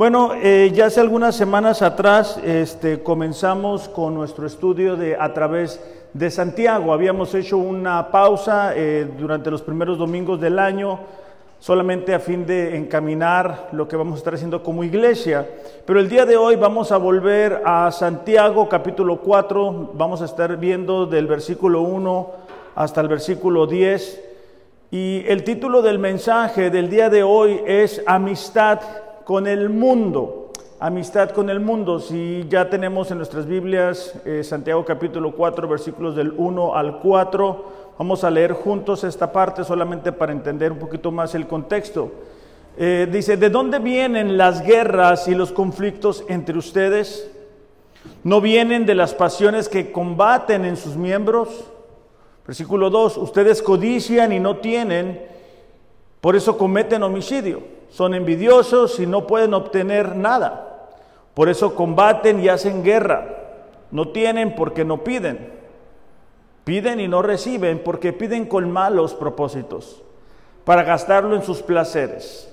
Bueno, eh, ya hace algunas semanas atrás este, comenzamos con nuestro estudio de a través de Santiago. Habíamos hecho una pausa eh, durante los primeros domingos del año, solamente a fin de encaminar lo que vamos a estar haciendo como iglesia. Pero el día de hoy vamos a volver a Santiago capítulo 4, vamos a estar viendo del versículo 1 hasta el versículo 10. Y el título del mensaje del día de hoy es Amistad con el mundo. Amistad con el mundo. Si ya tenemos en nuestras Biblias eh, Santiago capítulo 4, versículos del 1 al 4, vamos a leer juntos esta parte solamente para entender un poquito más el contexto. Eh, dice, ¿de dónde vienen las guerras y los conflictos entre ustedes? ¿No vienen de las pasiones que combaten en sus miembros? Versículo 2, ustedes codician y no tienen, por eso cometen homicidio son envidiosos y no pueden obtener nada. Por eso combaten y hacen guerra. No tienen porque no piden. Piden y no reciben porque piden con malos propósitos para gastarlo en sus placeres.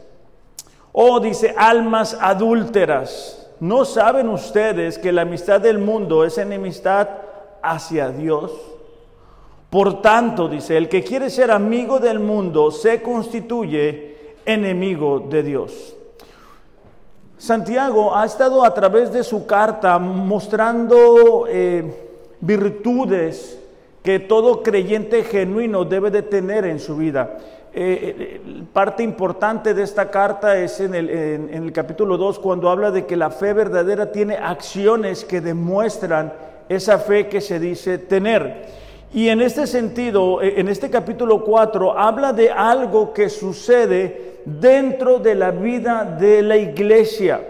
Oh, dice, almas adúlteras, ¿no saben ustedes que la amistad del mundo es enemistad hacia Dios? Por tanto, dice, el que quiere ser amigo del mundo se constituye enemigo de Dios. Santiago ha estado a través de su carta mostrando eh, virtudes que todo creyente genuino debe de tener en su vida. Eh, eh, parte importante de esta carta es en el, en el capítulo 2 cuando habla de que la fe verdadera tiene acciones que demuestran esa fe que se dice tener. Y en este sentido, en este capítulo 4, habla de algo que sucede dentro de la vida de la iglesia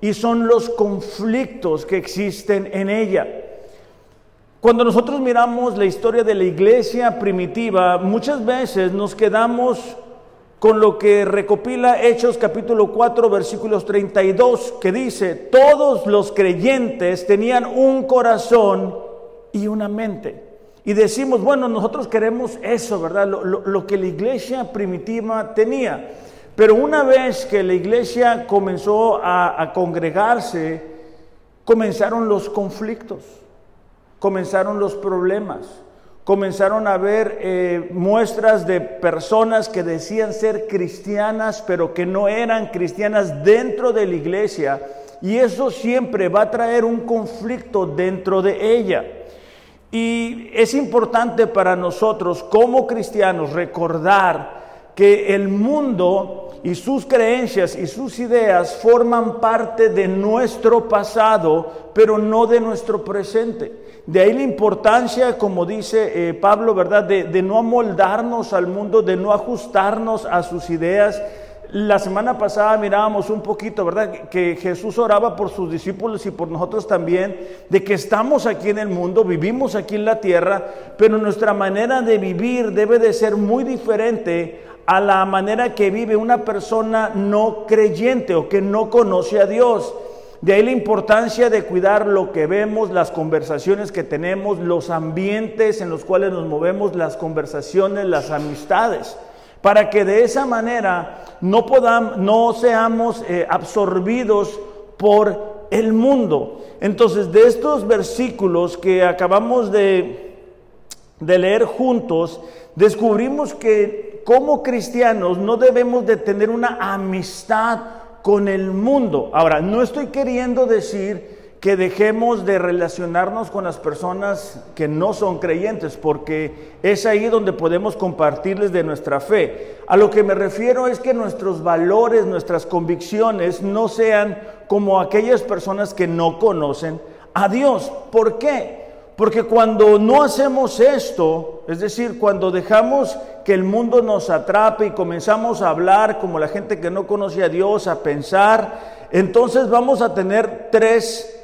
y son los conflictos que existen en ella. Cuando nosotros miramos la historia de la iglesia primitiva, muchas veces nos quedamos con lo que recopila Hechos capítulo 4 versículos 32, que dice, todos los creyentes tenían un corazón y una mente. Y decimos, bueno, nosotros queremos eso, ¿verdad? Lo, lo que la iglesia primitiva tenía. Pero una vez que la iglesia comenzó a, congregarse, comenzaron los conflictos, comenzaron los problemas, comenzaron a haber eh, muestras de personas que decían ser cristianas, pero que no eran cristianas dentro de la iglesia. Y eso siempre va a traer un conflicto dentro de ella. Y es importante para nosotros como cristianos recordar que el mundo y sus creencias y sus ideas forman parte de nuestro pasado, pero no de nuestro presente. De ahí la importancia, como dice eh, Pablo, ¿verdad?, de, de no amoldarnos al mundo, de no ajustarnos a sus ideas. La semana pasada mirábamos un poquito, ¿verdad? Que Jesús oraba por sus discípulos y por nosotros también, de que estamos aquí en el mundo, vivimos aquí en la tierra, pero nuestra manera de vivir debe de ser muy diferente a la manera que vive una persona no creyente o que no conoce a Dios. De ahí la importancia de cuidar lo que vemos, las conversaciones que tenemos, los ambientes en los cuales nos movemos, las conversaciones, las amistades, para que de esa manera no podamos, no seamos eh, absorbidos por el mundo. Entonces, de estos versículos que acabamos de, de leer juntos, descubrimos que como cristianos no debemos de tener una amistad con el mundo. Ahora, no estoy queriendo decir que dejemos de relacionarnos con las personas que no son creyentes, porque es ahí donde podemos compartirles de nuestra fe. A lo que me refiero es que nuestros valores, nuestras convicciones no sean como aquellas personas que no conocen a Dios. ¿Por qué? Porque cuando no hacemos esto, es decir, cuando dejamos que el mundo nos atrape y comenzamos a hablar como la gente que no conoce a Dios, a pensar, entonces vamos a tener tres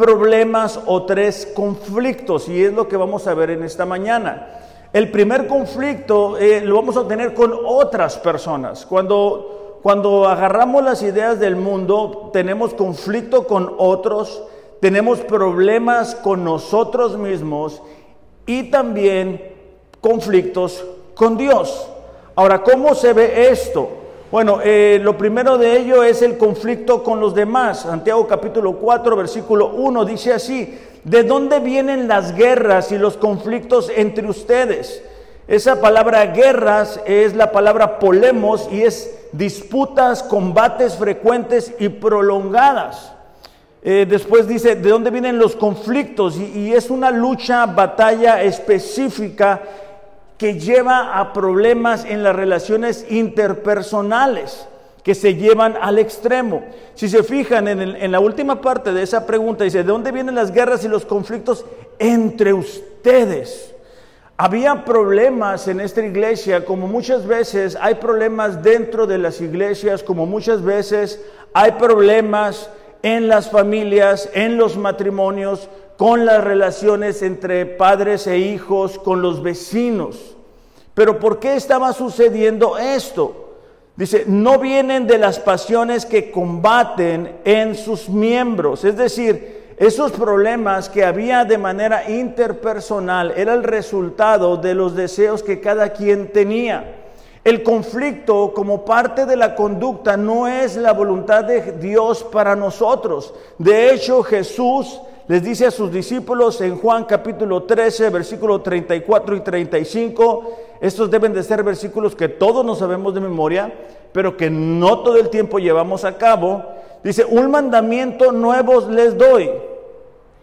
problemas o tres conflictos y es lo que vamos a ver en esta mañana. El primer conflicto eh, lo vamos a tener con otras personas. Cuando, cuando agarramos las ideas del mundo, tenemos conflicto con otros tenemos problemas con nosotros mismos y también conflictos con Dios. Ahora, ¿cómo se ve esto? Bueno, eh, lo primero de ello es el conflicto con los demás. Santiago capítulo 4, versículo 1 dice así, ¿de dónde vienen las guerras y los conflictos entre ustedes? Esa palabra guerras es la palabra polemos y es disputas, combates frecuentes y prolongadas. Eh, después dice, ¿de dónde vienen los conflictos? y es una lucha, batalla específica que lleva a problemas en las relaciones interpersonales que se llevan al extremo. Si se fijan en, la última parte de esa pregunta, dice, ¿de dónde vienen las guerras y los conflictos entre ustedes? Había problemas en esta iglesia, como muchas veces hay problemas dentro de las iglesias, como muchas veces hay problemas en las familias, en los matrimonios, con las relaciones entre padres e hijos, con los vecinos. Pero ¿por qué estaba sucediendo esto? Dice, no vienen de las pasiones que combaten en sus miembros. Es decir, esos problemas que había de manera interpersonal era el resultado de los deseos que cada quien tenía. El conflicto como parte de la conducta no es la voluntad de Dios para nosotros. De hecho, Jesús les dice a sus discípulos en Juan capítulo 13, versículo 34 y 35, estos deben de ser versículos que todos nos sabemos de memoria, pero que no todo el tiempo llevamos a cabo. Dice, un mandamiento nuevo les doy,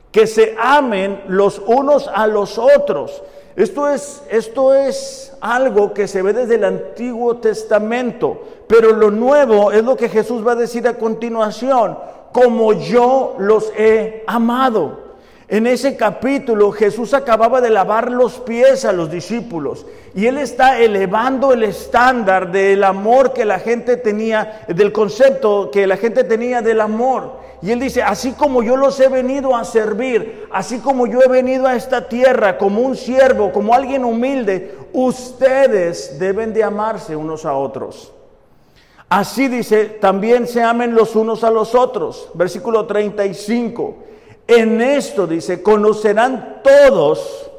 que se amen los unos a los otros. Esto es, esto es algo que se ve desde el Antiguo Testamento, pero lo nuevo es lo que Jesús va a decir a continuación como yo los he amado. En ese capítulo Jesús acababa de lavar los pies a los discípulos y él está elevando el estándar del amor que la gente tenía, del concepto que la gente tenía del amor. Y él dice, así como yo los he venido a servir, así como yo he venido a esta tierra como un siervo, como alguien humilde, ustedes deben de amarse unos a otros. Así dice, también se amen los unos a los otros. Versículo 35. En esto dice, conocerán todos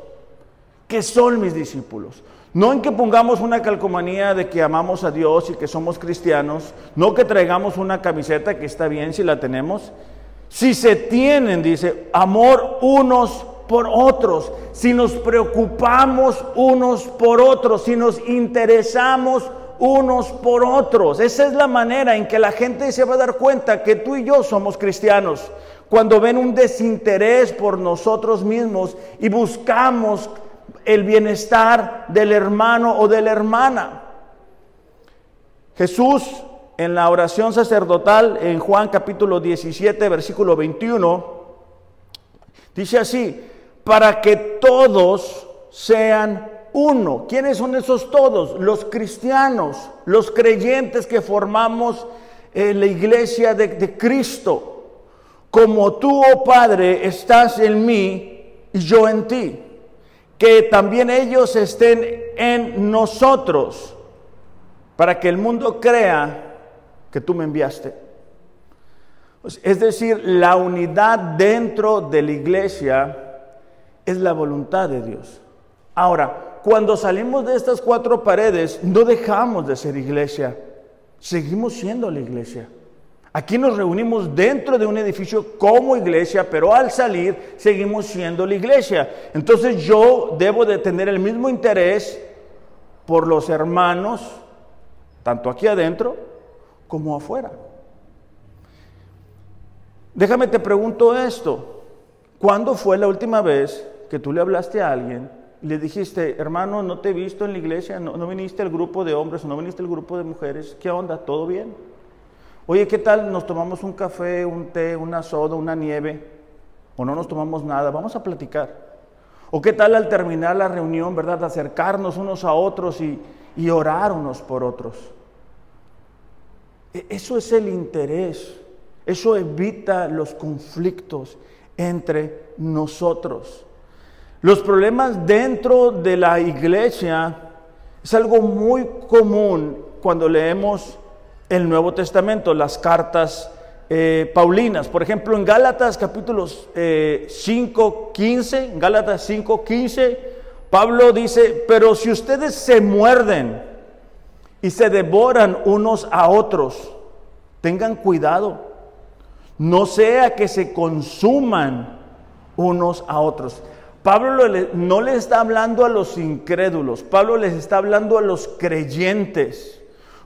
que son mis discípulos. No en que pongamos una calcomanía de que amamos a Dios y que somos cristianos, no que traigamos una camiseta que está bien si la tenemos. Si se tienen, dice, amor unos por otros, si nos preocupamos unos por otros, si nos interesamos unos por otros. Esa es la manera en que la gente se va a dar cuenta que tú y yo somos cristianos. Cuando ven un desinterés por nosotros mismos y buscamos el bienestar del hermano o de la hermana. Jesús en la oración sacerdotal en Juan capítulo 17 versículo 21 dice así, para que todos sean uno. ¿Quiénes son esos todos? Los cristianos, los creyentes que formamos eh, la iglesia de, de Cristo. Como tú, oh Padre, estás en mí y yo en ti. Que también ellos estén en nosotros para que el mundo crea que tú me enviaste. Es decir, la unidad dentro de la iglesia es la voluntad de Dios. Ahora, cuando salimos de estas cuatro paredes, no dejamos de ser iglesia, seguimos siendo la iglesia. Aquí nos reunimos dentro de un edificio como iglesia, pero al salir seguimos siendo la iglesia. Entonces yo debo de tener el mismo interés por los hermanos, tanto aquí adentro como afuera. Déjame te pregunto esto. ¿Cuándo fue la última vez que tú le hablaste a alguien le dijiste, hermano, no te he visto en la iglesia, no, viniste al grupo de hombres, no viniste al grupo de mujeres, ¿qué onda? ¿Todo bien? Oye, ¿qué tal? Nos tomamos un café, un té, una soda, una nieve, o no nos tomamos nada, vamos a platicar. ¿O qué tal al terminar la reunión, verdad? Acercarnos unos a otros y, orar unos por otros. E, eso es el interés, eso evita los conflictos entre nosotros. Los problemas dentro de la iglesia es algo muy común cuando leemos el Nuevo Testamento, las cartas eh, paulinas. Por ejemplo, en Gálatas capítulos 5, 15, Gálatas 5, 15, Pablo dice, pero si ustedes se muerden y se devoran unos a otros. Tengan cuidado. No sea que se consuman unos a otros. Pablo no le está hablando a los incrédulos, Pablo les está hablando a los creyentes.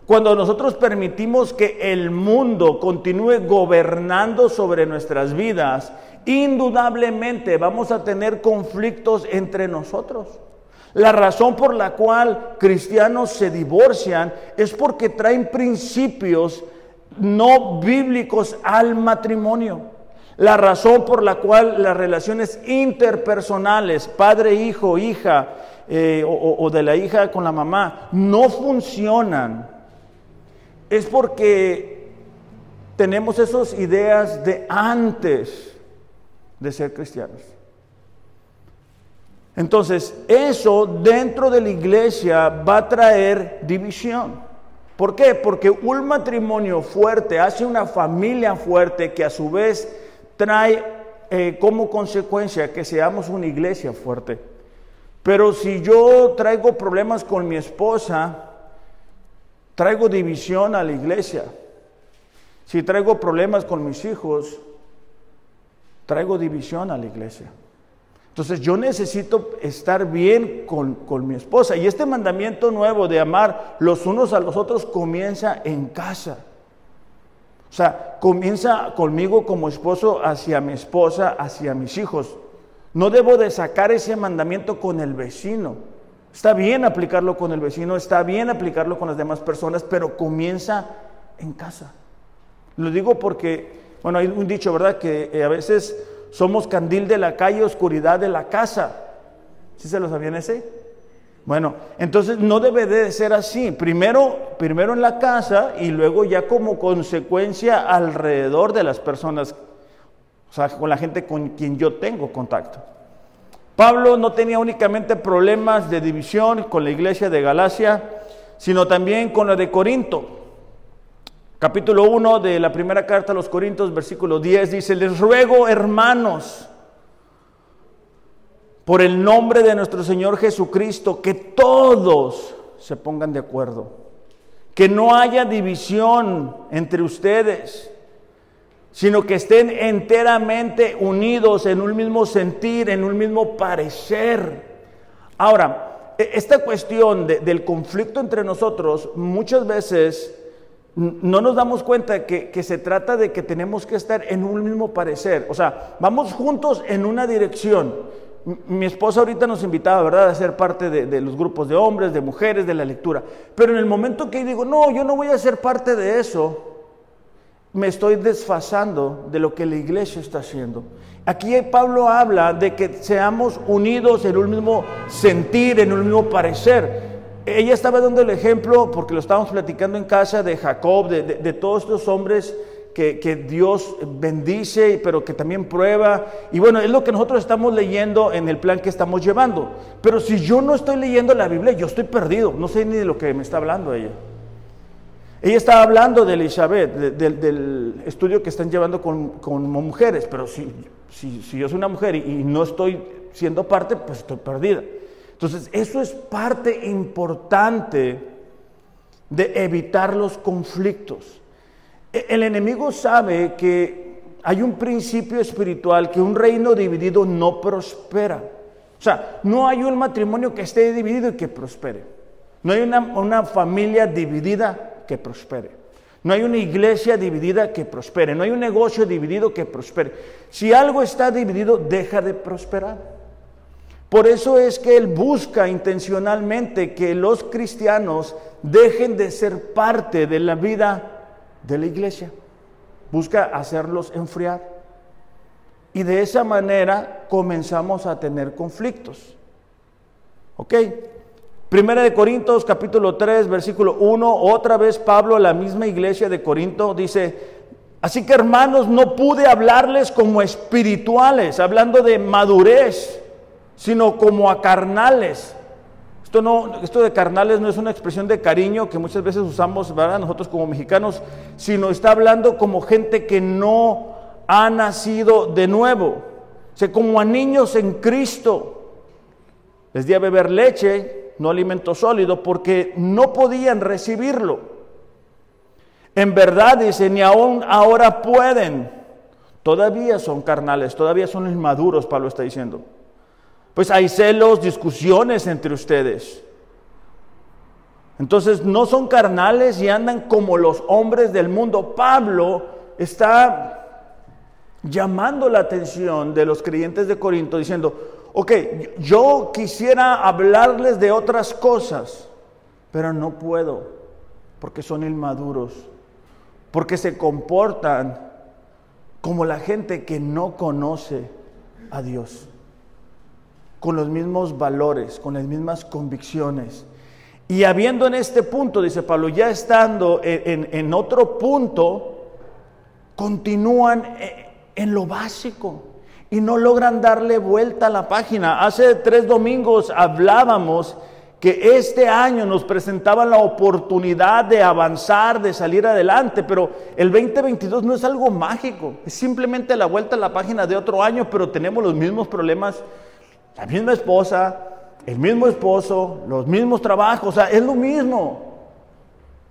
Cuando nosotros permitimos que el mundo continúe gobernando sobre nuestras vidas, indudablemente vamos a tener conflictos entre nosotros. La razón por la cual cristianos se divorcian es porque traen principios no bíblicos al matrimonio. La razón por la cual las relaciones interpersonales, padre, hijo, hija, eh, o, o de la hija con la mamá, no funcionan, es porque tenemos esas ideas de antes de ser cristianos. Entonces, eso dentro de la iglesia va a traer división. ¿Por qué? Porque un matrimonio fuerte hace una familia fuerte que a su vez trae eh, como consecuencia que seamos una iglesia fuerte. Pero si yo traigo problemas con mi esposa, traigo división a la iglesia. Si traigo problemas con mis hijos, traigo división a la iglesia. Entonces yo necesito estar bien con, con, mi esposa. Y este mandamiento nuevo de amar los unos a los otros comienza en casa. O sea, comienza conmigo como esposo hacia mi esposa, hacia mis hijos. No debo de sacar ese mandamiento con el vecino. Está bien aplicarlo con el vecino, está bien aplicarlo con las demás personas, pero comienza en casa. Lo digo porque, bueno, hay un dicho, ¿verdad? Que eh, a veces somos candil de la calle, oscuridad de la casa. ¿Sí se lo sabían ese? Bueno, entonces no debe de ser así. Primero, primero en la casa y luego ya como consecuencia alrededor de las personas, o sea, con la gente con quien yo tengo contacto. Pablo no tenía únicamente problemas de división con la iglesia de Galacia, sino también con la de Corinto. Capítulo 1 de la primera carta a los Corintios, versículo 10, dice, les ruego, hermanos, por el nombre de nuestro Señor Jesucristo, que todos se pongan de acuerdo, que no haya división entre ustedes, sino que estén enteramente unidos en un mismo sentir, en un mismo parecer. Ahora, e-, esta cuestión del conflicto entre nosotros muchas veces no nos damos cuenta que, que, se trata de que tenemos que estar en un mismo parecer. O sea, vamos juntos en una dirección. Mi esposa ahorita nos invitaba, ¿verdad?, a ser parte de, de, los grupos de hombres, de mujeres, de la lectura. Pero en el momento que digo, no, yo no voy a ser parte de eso, me estoy desfasando de lo que la iglesia está haciendo. Aquí Pablo habla de que seamos unidos en un mismo sentir, en un mismo parecer. Ella estaba dando el ejemplo, porque lo estábamos platicando en casa, de Jacob, de, todos estos hombres que, Dios bendice, pero que también prueba. Y bueno, es lo que nosotros estamos leyendo en el plan que estamos llevando. Pero si yo no estoy leyendo la Biblia, yo estoy perdido. No sé ni de lo que me está hablando ella. Ella estaba hablando de Elizabeth, del estudio que están llevando con, con mujeres, pero si, si, si, yo soy una mujer y no estoy siendo parte, pues estoy perdida. Entonces, eso es parte importante de evitar los conflictos. E, el enemigo sabe que hay un principio espiritual que un reino dividido no prospera. O sea, no hay un matrimonio que esté dividido y que prospere. No hay una, una familia dividida que prospere. No hay una iglesia dividida que prospere. No hay un negocio dividido que prospere. Si algo está dividido, deja de prosperar. Por eso es que Él busca intencionalmente que los cristianos dejen de ser parte de la vida de la iglesia. Busca hacerlos enfriar. Y de esa manera comenzamos a tener conflictos. ¿Ok? Primera de Corintios capítulo 3 versículo 1, otra vez Pablo, la misma iglesia de Corinto, dice, así que hermanos, no pude hablarles como espirituales, hablando de madurez sino como a carnales. Esto, no, esto de carnales no es una expresión de cariño que muchas veces usamos ¿verdad? nosotros como mexicanos, sino está hablando como gente que no ha nacido de nuevo, o sea, como a niños en Cristo. Les di a beber leche no alimento sólido, porque no podían recibirlo. En verdad, dice, ni aún ahora pueden. Todavía son carnales, todavía son inmaduros, Pablo está diciendo. Pues hay celos, discusiones entre ustedes. Entonces no son carnales y andan como los hombres del mundo. Pablo está llamando la atención de los creyentes de Corinto diciendo, ok, yo quisiera hablarles de otras cosas, pero no puedo, porque son inmaduros, porque se comportan como la gente que no conoce a Dios, con los mismos valores, con las mismas convicciones. Y habiendo en este punto, dice Pablo, ya estando en, otro punto, continúan eh, en lo básico y no logran darle vuelta a la página. Hace tres domingos hablábamos que este año nos presentaba la oportunidad de avanzar, de salir adelante, pero el 2022 no es algo mágico, es simplemente la vuelta a la página de otro año, pero tenemos los mismos problemas, la misma esposa, el mismo esposo, los mismos trabajos, o sea, es lo mismo.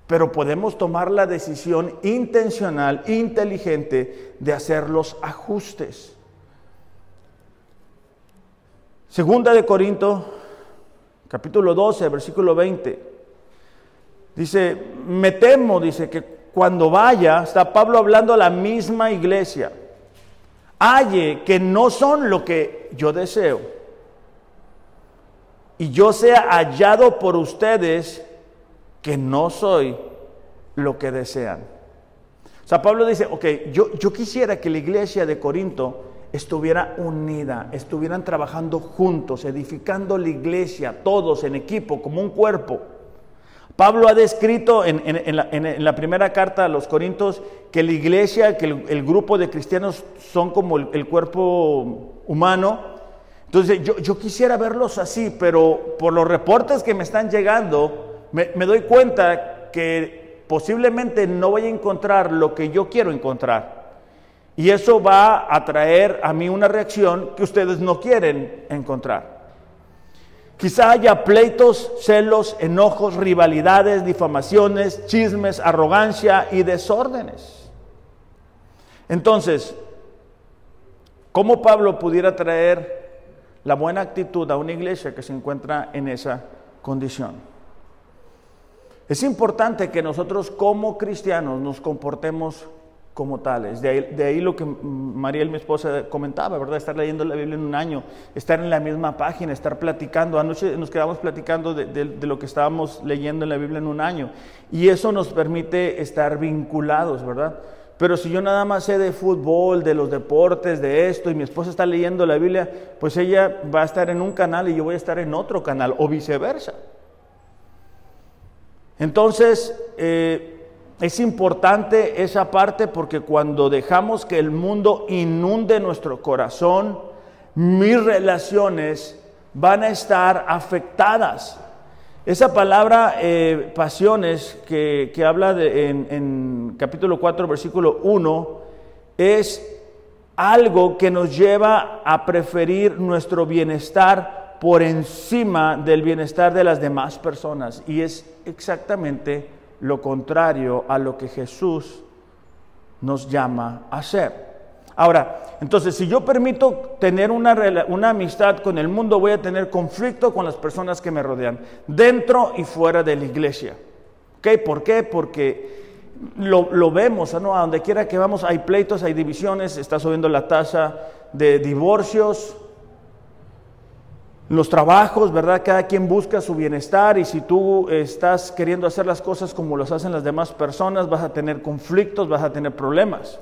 Pero podemos tomar la decisión intencional, inteligente, de hacer los ajustes. Segunda de Corinto, capítulo 12, versículo 20. Dice, me temo, dice, que cuando vaya, está Pablo hablando a la misma iglesia, halle que no son lo que yo deseo y yo sea hallado por ustedes que no soy lo que desean. O sea, Pablo dice, ok, yo, yo quisiera que la iglesia de Corinto estuviera unida, estuvieran trabajando juntos, edificando la iglesia, todos en equipo, como un cuerpo. Pablo ha descrito en, la, primera carta a los Corintios que la iglesia, que el, grupo de cristianos son como el cuerpo humano, entonces yo, quisiera verlos así, pero por los reportes que me están llegando, me, doy cuenta que posiblemente no voy a encontrar lo que yo quiero encontrar. Y eso va a traer a mí una reacción que ustedes no quieren encontrar. Quizá haya pleitos, celos, enojos, rivalidades, difamaciones, chismes, arrogancia y desórdenes. Entonces, ¿cómo Pablo pudiera traer la buena actitud a una iglesia que se encuentra en esa condición. Es importante que nosotros como cristianos nos comportemos como tales. De ahí, lo que Mariel, mi esposa, comentaba, ¿verdad? Estar leyendo la Biblia en un año, estar en la misma página, estar platicando. Anoche nos quedamos platicando de, de lo que estábamos leyendo en la Biblia en un año. Y eso nos permite estar vinculados, ¿verdad? Pero si yo nada más sé de fútbol, de los deportes, de esto, y mi esposa está leyendo la Biblia, pues ella va a estar en un canal y yo voy a estar en otro canal, o viceversa. Entonces, eh, es importante esa parte porque cuando dejamos que el mundo inunde nuestro corazón, mis relaciones van a estar afectadas. Esa palabra eh, pasiones que, habla de, en, capítulo 4, versículo 1, es algo que nos lleva a preferir nuestro bienestar por encima del bienestar de las demás personas. Y es exactamente lo contrario a lo que Jesús nos llama a hacer. Ahora, entonces, si yo permito tener una, amistad con el mundo, voy a tener conflicto con las personas que me rodean, dentro y fuera de la iglesia. ¿Por qué? Porque lo, vemos, ¿no? A donde quiera que vamos hay pleitos, hay divisiones, está subiendo la tasa de divorcios, los trabajos, ¿verdad? Cada quien busca su bienestar y si tú estás queriendo hacer las cosas como las hacen las demás personas, vas a tener conflictos, vas a tener problemas.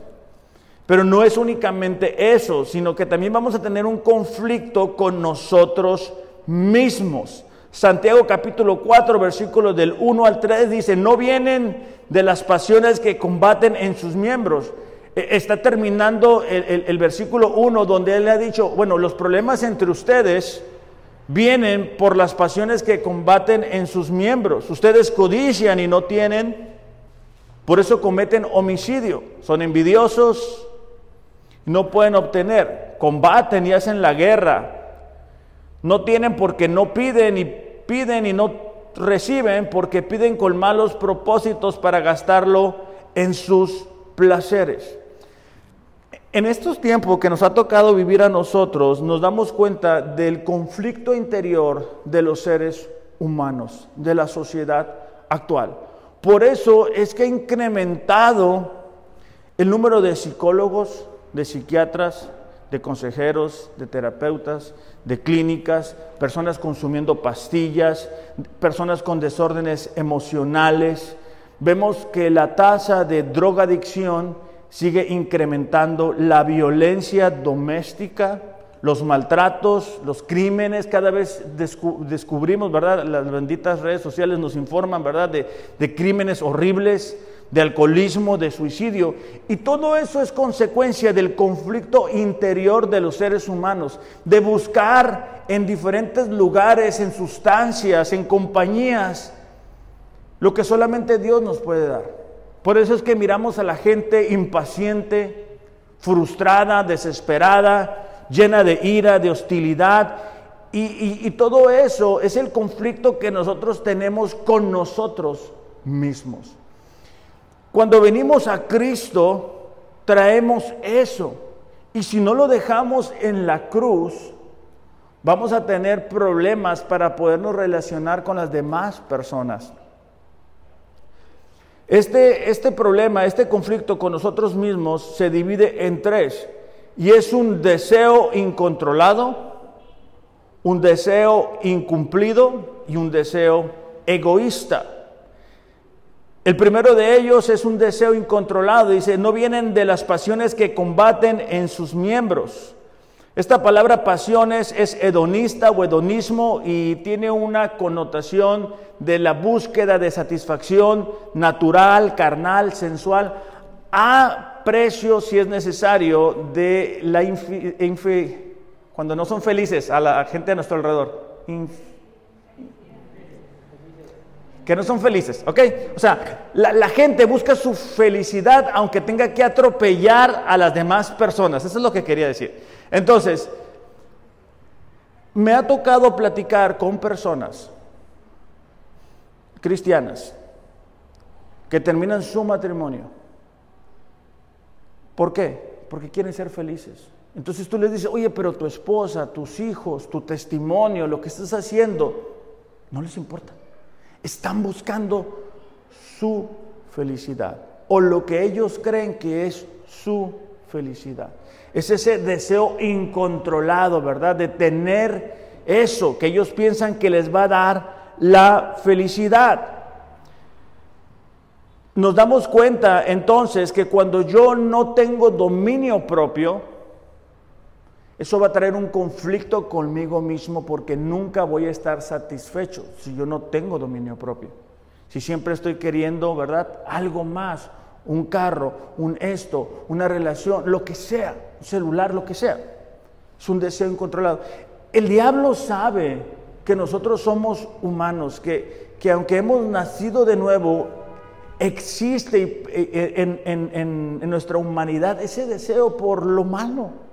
Pero no es únicamente eso, sino que también vamos a tener un conflicto con nosotros mismos. Santiago capítulo 4, versículos del 1 al 3 dice, no vienen de las pasiones que combaten en sus miembros. E, está terminando el, versículo 1 donde él le ha dicho, bueno, los problemas entre ustedes vienen por las pasiones que combaten en sus miembros. Ustedes codician y no tienen, por eso cometen homicidio. Son envidiosos, no pueden obtener, combaten y hacen la guerra. No tienen porque no piden y piden y no reciben porque piden con malos propósitos para gastarlo en sus placeres. En estos tiempos que nos ha tocado vivir a nosotros, nos damos cuenta del conflicto interior de los seres humanos, de la sociedad actual. Por eso es que ha incrementado el número de psicólogos, de psiquiatras, de consejeros, de terapeutas, de clínicas, personas consumiendo pastillas, personas con desórdenes emocionales. Vemos que la tasa de drogadicción sigue incrementando la violencia doméstica, los maltratos, los crímenes, cada vez descubrimos, ¿verdad? Las benditas redes sociales nos informan, ¿verdad? De, de, crímenes horribles, de alcoholismo, de suicidio. Y todo eso es consecuencia del conflicto interior de los seres humanos, de buscar en diferentes lugares, en sustancias, en compañías, lo que solamente Dios nos puede dar. Por eso es que miramos a la gente impaciente, frustrada, desesperada, llena de ira, de hostilidad. Y, todo eso es el conflicto que nosotros tenemos con nosotros mismos. Cuando venimos a Cristo, traemos eso. Y si no lo dejamos en la cruz, vamos a tener problemas para podernos relacionar con las demás personas. Este, este problema, este conflicto con nosotros mismos se divide en tres y es un deseo incontrolado, un deseo incumplido y un deseo egoísta. El primero de ellos es un deseo incontrolado, dice, no vienen de las pasiones que combaten en sus miembros, esta palabra pasiones es hedonista o hedonismo y tiene una connotación de la búsqueda de satisfacción natural, carnal, sensual, a precio, si es necesario, de la cuando no son felices a la gente a nuestro alrededor. Que no son felices, ¿ok? O sea, la, gente busca su felicidad aunque tenga que atropellar a las demás personas. Eso es lo que quería decir. Entonces, me ha tocado platicar con personas cristianas que terminan su matrimonio. ¿Por qué? Porque quieren ser felices. Entonces tú les dices, oye, pero tu esposa, tus hijos, tu testimonio, lo que estás haciendo, no les importa. Están buscando su felicidad o lo que ellos creen que es su felicidad. Es ese deseo incontrolado, ¿verdad? De tener eso que ellos piensan que les va a dar la felicidad. Nos damos cuenta entonces que cuando yo no tengo dominio propio, eso va a traer un conflicto conmigo mismo porque nunca voy a estar satisfecho si yo no tengo dominio propio. Si siempre estoy queriendo, ¿verdad? Algo más, un carro, un esto, una relación, lo que sea, un celular, lo que sea. Es un deseo incontrolado. El diablo sabe que nosotros somos humanos, que, que aunque hemos nacido de nuevo, existe en, en nuestra humanidad ese deseo por lo malo.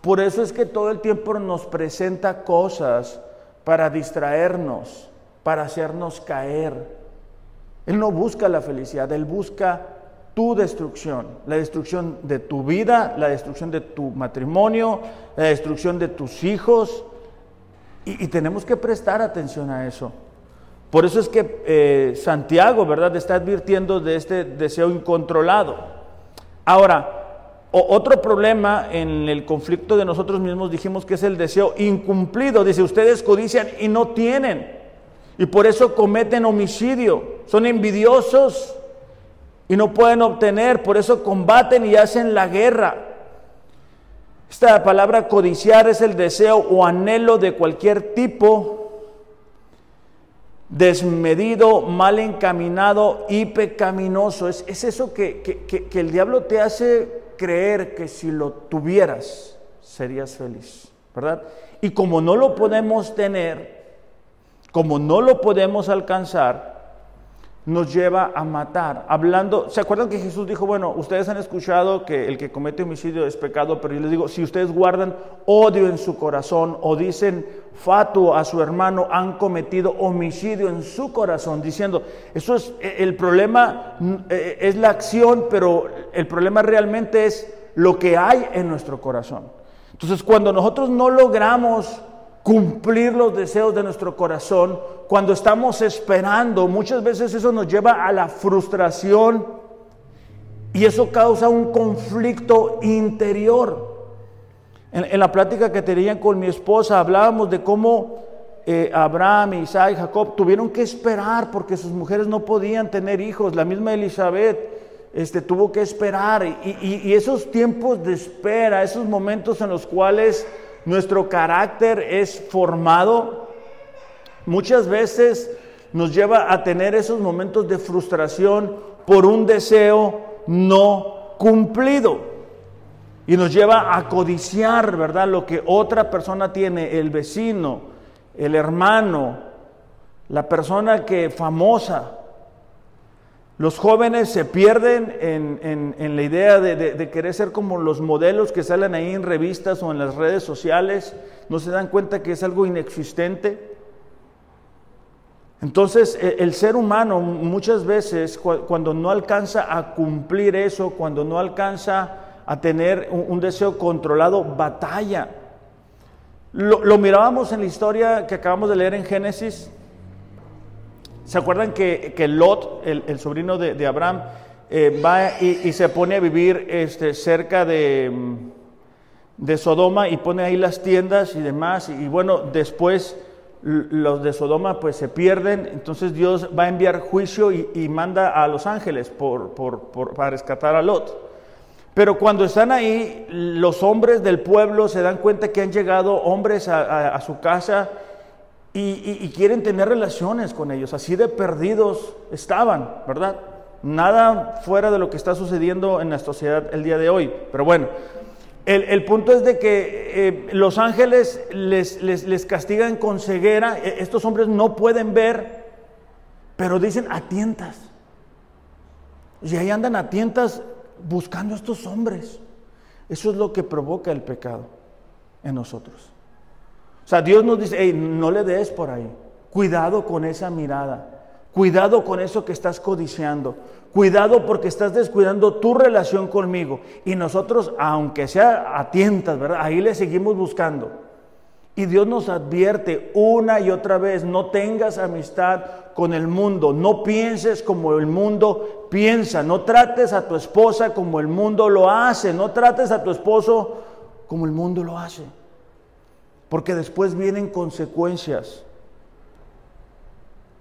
Por eso es que todo el tiempo nos presenta cosas para distraernos, para hacernos caer. Él no busca la felicidad, Él busca tu destrucción, la destrucción de tu vida, la destrucción de tu matrimonio, la destrucción de tus hijos. Y, tenemos que prestar atención a eso. Por eso es que eh, Santiago, ¿verdad?, está advirtiendo de este deseo incontrolado. Ahora, otro problema en el conflicto de nosotros mismos dijimos que es el deseo incumplido. Dice, ustedes codician y no tienen. Y por eso cometen homicidio. Son envidiosos y no pueden obtener, por eso combaten y hacen la guerra. Esta palabra codiciar es el deseo o anhelo de cualquier tipo desmedido, mal encaminado y pecaminoso. Es, eso que, que el diablo te hace creer que si lo tuvieras serías feliz, ¿verdad? Y como no lo podemos tener, como no lo podemos alcanzar, nos lleva a matar. Hablando, ¿se acuerdan que Jesús dijo, bueno, ustedes han escuchado que el que comete homicidio es pecado, pero yo les digo, si ustedes guardan odio en su corazón o dicen fatuo a su hermano, han cometido homicidio en su corazón, diciendo, eso es e, el problema, e, es la acción, pero el problema realmente es lo que hay en nuestro corazón. Entonces, cuando nosotros no logramos cumplir los deseos de nuestro corazón, cuando estamos esperando, muchas veces eso nos lleva a la frustración y eso causa un conflicto interior. En, la plática que tenían con mi esposa hablábamos de cómo eh, Abraham, Isaac Jacob tuvieron que esperar porque sus mujeres no podían tener hijos. La misma Elizabeth este, tuvo que esperar y esos tiempos de espera, esos momentos en los cuales nuestro carácter es formado, muchas veces nos lleva a tener esos momentos de frustración por un deseo no cumplido. Y nos lleva a codiciar, ¿verdad? Lo que otra persona tiene, el vecino, el hermano, la persona que famosa. Los jóvenes se pierden en, la idea de, querer ser como los modelos que salen ahí en revistas o en las redes sociales, no se dan cuenta que es algo inexistente. Entonces e, el ser humano muchas veces cuando no alcanza a cumplir eso, cuando no alcanza a tener un, deseo controlado, batalla. Lo, lo mirábamos en la historia que acabamos de leer en Génesis, ¿Se acuerdan que, Lot, el, sobrino de, Abraham, eh, va y, se pone a vivir este, cerca de, de, Sodoma y pone ahí las tiendas y demás? Y, bueno, después los de Sodoma pues se pierden, entonces Dios va a enviar juicio y, manda a los ángeles por, para rescatar a Lot. Pero cuando están ahí, los hombres del pueblo se dan cuenta que han llegado hombres a su casa y, quieren tener relaciones con ellos. Así de perdidos estaban, ¿verdad? Nada fuera de lo que está sucediendo en la sociedad el día de hoy. Pero bueno, el, punto es de que eh, los ángeles les, les, castigan con ceguera. E, estos hombres no pueden ver, pero dicen a tientas. Y ahí andan a tientas buscando a estos hombres. Eso es lo que provoca el pecado en nosotros. O sea, Dios nos dice, no le des por ahí. Cuidado con esa mirada. Cuidado con eso que estás codiciando. Cuidado porque estás descuidando tu relación conmigo. Y nosotros, aunque sea a tientas, ¿verdad? Ahí le seguimos buscando. Y Dios nos advierte una y otra vez, no tengas amistad con el mundo, no pienses como el mundo piensa, no trates a tu esposa como el mundo lo hace, no trates a tu esposo como el mundo lo hace porque después vienen consecuencias.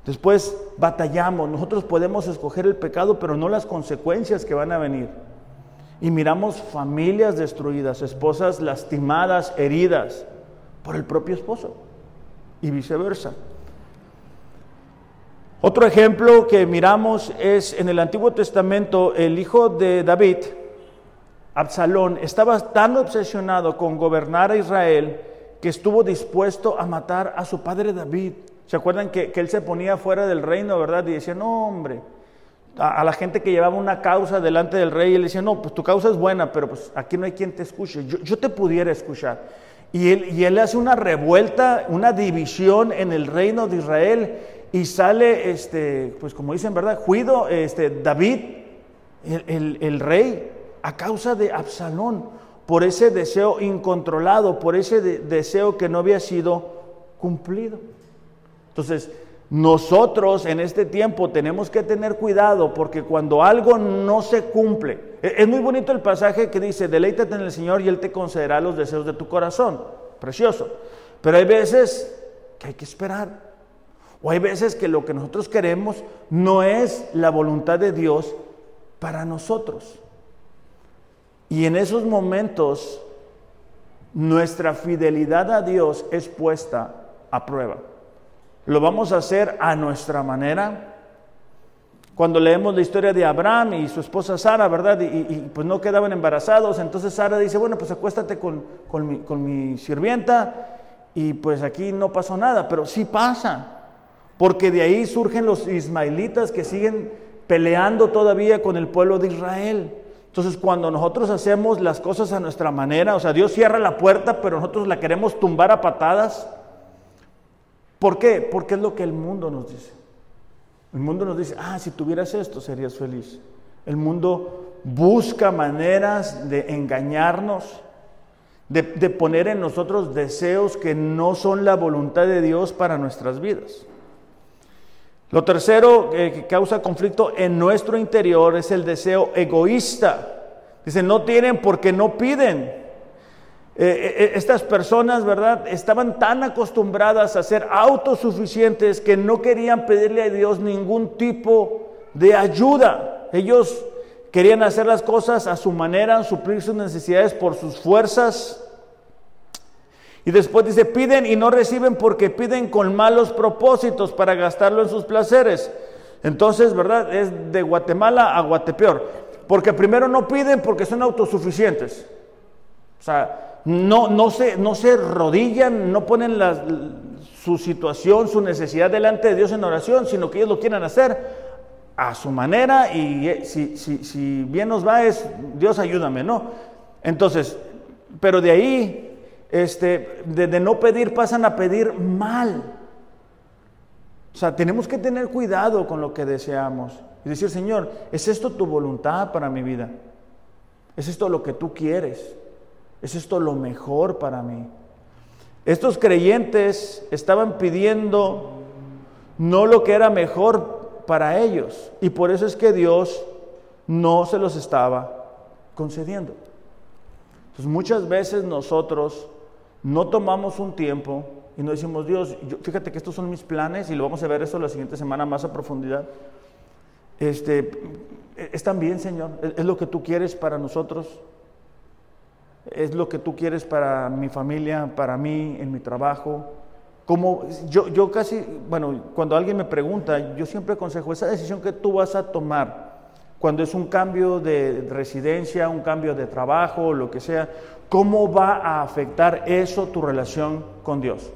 Después batallamos, nosotros podemos escoger el pecado, pero no las consecuencias que van a venir. Y miramos familias destruidas, esposas lastimadas, heridas por el propio esposo y viceversa. Otro ejemplo que miramos es en el Antiguo Testamento el hijo de David, Absalón, estaba tan obsesionado con gobernar a Israel que estuvo dispuesto a matar a su padre David. ¿Se acuerdan que, él se ponía fuera del reino, verdad? Y decía, no, hombre, a, la gente que llevaba una causa delante del rey, él decía, no, pues tu causa es buena, pero pues aquí no hay quien te escuche. Yo, te pudiera escuchar. Y él, y él hace una revuelta, una división en el reino de Israel y sale, este, pues como dicen, ¿verdad? Juido, este, David, el, el rey, a causa de Absalón por ese deseo incontrolado, por ese deseo que no había sido cumplido. Entonces, nosotros en este tiempo tenemos que tener cuidado porque cuando algo no se cumple, e-, es muy bonito el pasaje que dice, deleítate en el Señor y Él te concederá los deseos de tu corazón. Precioso. Pero hay veces que hay que esperar. O hay veces que lo que nosotros queremos no es la voluntad de Dios para nosotros. Y en esos momentos nuestra fidelidad a Dios es puesta a prueba. Lo vamos a hacer a nuestra manera. Cuando leemos la historia de Abraham y su esposa Sara, ¿verdad? Y, pues no quedaban embarazados, entonces Sara dice, bueno, pues acuéstate con, mi, con mi sirvienta y pues aquí no pasó nada, pero sí pasa. porque de ahí surgen los ismaelitas que siguen peleando todavía con el pueblo de Israel. Entonces, cuando nosotros hacemos las cosas a nuestra manera, o sea, Dios cierra la puerta, pero nosotros la queremos tumbar a patadas. ¿Por qué? Porque es lo que el mundo nos dice. El mundo nos dice, ah, si tuvieras esto serías feliz. El mundo busca maneras de engañarnos, de, poner en nosotros deseos que no son la voluntad de Dios para nuestras vidas. Lo tercero que causa conflicto en nuestro interior es el deseo egoísta. Dice, no tienen porque no piden. Eh, eh, eh, estas personas, ¿verdad? Estaban tan acostumbradas a ser autosuficientes que no querían pedirle a Dios ningún tipo de ayuda. Ellos querían hacer las cosas a su manera, suplir sus necesidades por sus fuerzas. Y después dice, piden y no reciben porque piden con malos propósitos para gastarlo en sus placeres. Entonces, ¿verdad? Es de Guatemala a Guatepeor. Porque primero no piden porque son autosuficientes. O sea, no, no, se, no se rodillan, no ponen su situación, su necesidad delante de Dios en oración, sino que ellos lo quieren hacer a su manera y eh, si, si, si bien nos va es Dios ayúdame, ¿no? Entonces, pero de ahí este, de, no pedir pasan a pedir mal. O sea, tenemos que tener cuidado con lo que deseamos y decir, Señor, ¿es esto tu voluntad para mi vida? ¿Es esto lo que tú quieres? ¿Es esto lo mejor para mí? Estos creyentes estaban pidiendo no lo que era mejor para ellos y por eso es que Dios no se los estaba concediendo. Entonces muchas veces nosotros no tomamos un tiempo y no decimos, Dios, fíjate que estos son mis planes y lo vamos a ver eso la siguiente semana más a profundidad. Este, es también, Señor, es, lo que tú quieres para nosotros, es lo que tú quieres para mi familia, para mí, en mi trabajo. Como yo, yo casi, bueno, cuando alguien me pregunta, yo siempre aconsejo, esa decisión que tú vas a tomar, cuando es un cambio de residencia, un cambio de trabajo, lo que sea, ¿cómo va a afectar eso tu relación con Dios?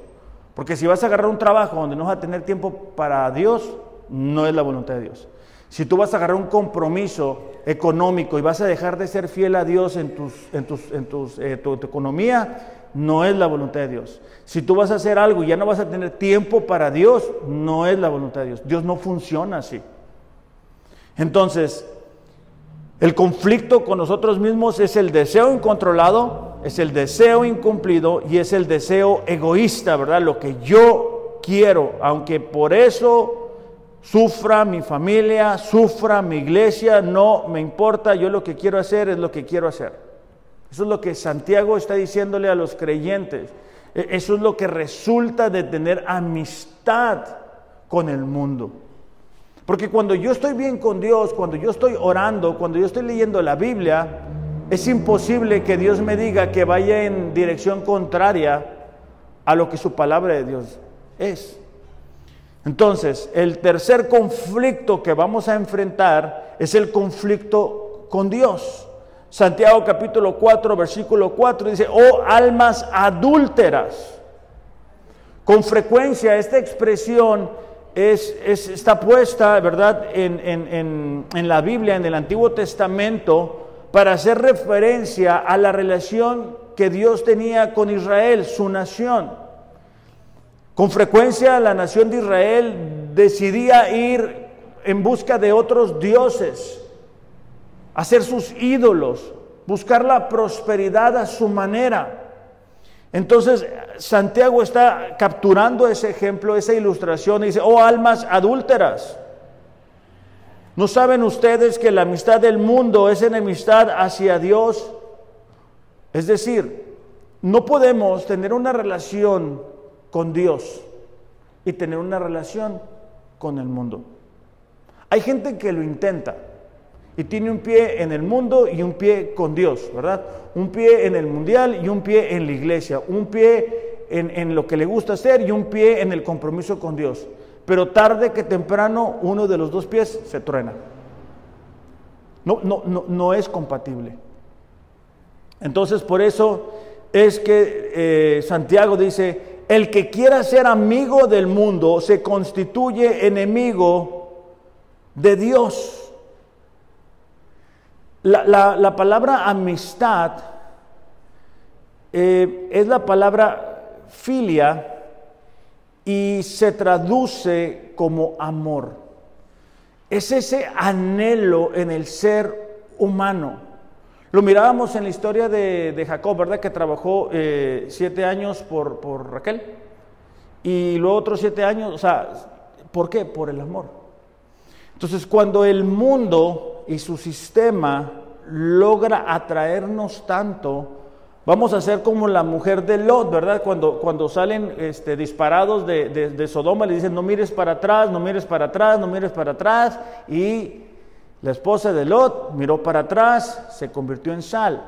Porque si vas a agarrar un trabajo donde no vas a tener tiempo para Dios, no es la voluntad de Dios. Si tú vas a agarrar un compromiso económico y vas a dejar de ser fiel a Dios en, tus, en, tus, en tus, eh, tu, economía, no es la voluntad de Dios. Si tú vas a hacer algo y ya no vas a tener tiempo para Dios, no es la voluntad de Dios. Dios no funciona así. Entonces, el conflicto con nosotros mismos es el deseo incontrolado, es el deseo incumplido y es el deseo egoísta, ¿verdad? Lo que yo quiero, aunque por eso sufra mi familia, sufra mi iglesia, no me importa, yo lo que quiero hacer es lo que quiero hacer. Eso es lo que Santiago está diciéndole a los creyentes. E-, eso es lo que resulta de tener amistad con el mundo. Porque cuando yo estoy bien con Dios, cuando yo estoy orando, cuando yo estoy leyendo la Biblia, es imposible que Dios me diga que vaya en dirección contraria a lo que su palabra de Dios es. Entonces, el tercer conflicto que vamos a enfrentar es el conflicto con Dios. Santiago capítulo 4, versículo 4 dice, oh almas adúlteras. Con frecuencia esta expresión es, está puesta, ¿verdad?, en, en la Biblia, en el Antiguo Testamento, para hacer referencia a la relación que Dios tenía con Israel, su nación. Con frecuencia la nación de Israel decidía ir en busca de otros dioses, hacer sus ídolos, buscar la prosperidad a su manera. Entonces, Santiago está capturando ese ejemplo, esa ilustración, y dice, oh almas adúlteras, ¿no saben ustedes que la amistad del mundo es enemistad hacia Dios? Es decir, no podemos tener una relación con Dios y tener una relación con el mundo. Hay gente que lo intenta, y tiene un pie en el mundo y un pie con Dios, ¿verdad? Un pie en el mundial y un pie en la iglesia, un pie en, lo que le gusta hacer y un pie en el compromiso con Dios. Pero tarde que temprano uno de los dos pies se truena. No, no, no, no es compatible. Entonces por eso es que eh, Santiago dice, el que quiera ser amigo del mundo se constituye enemigo de Dios. La, palabra amistad eh, es la palabra filia y se traduce como amor. Es ese anhelo en el ser humano. Lo mirábamos en la historia de, Jacob, ¿verdad? Que trabajó eh, siete años por, por Raquel. Y luego otros siete años, o sea, ¿por qué? Por el amor. Entonces, cuando el mundo y su sistema logra atraernos tanto, vamos a ser como la mujer de Lot, ¿verdad? Cuando, cuando salen este, disparados de, de, de, Sodoma, le dicen, no mires para atrás, no mires para atrás, no mires para atrás, y la esposa de Lot miró para atrás, se convirtió en sal.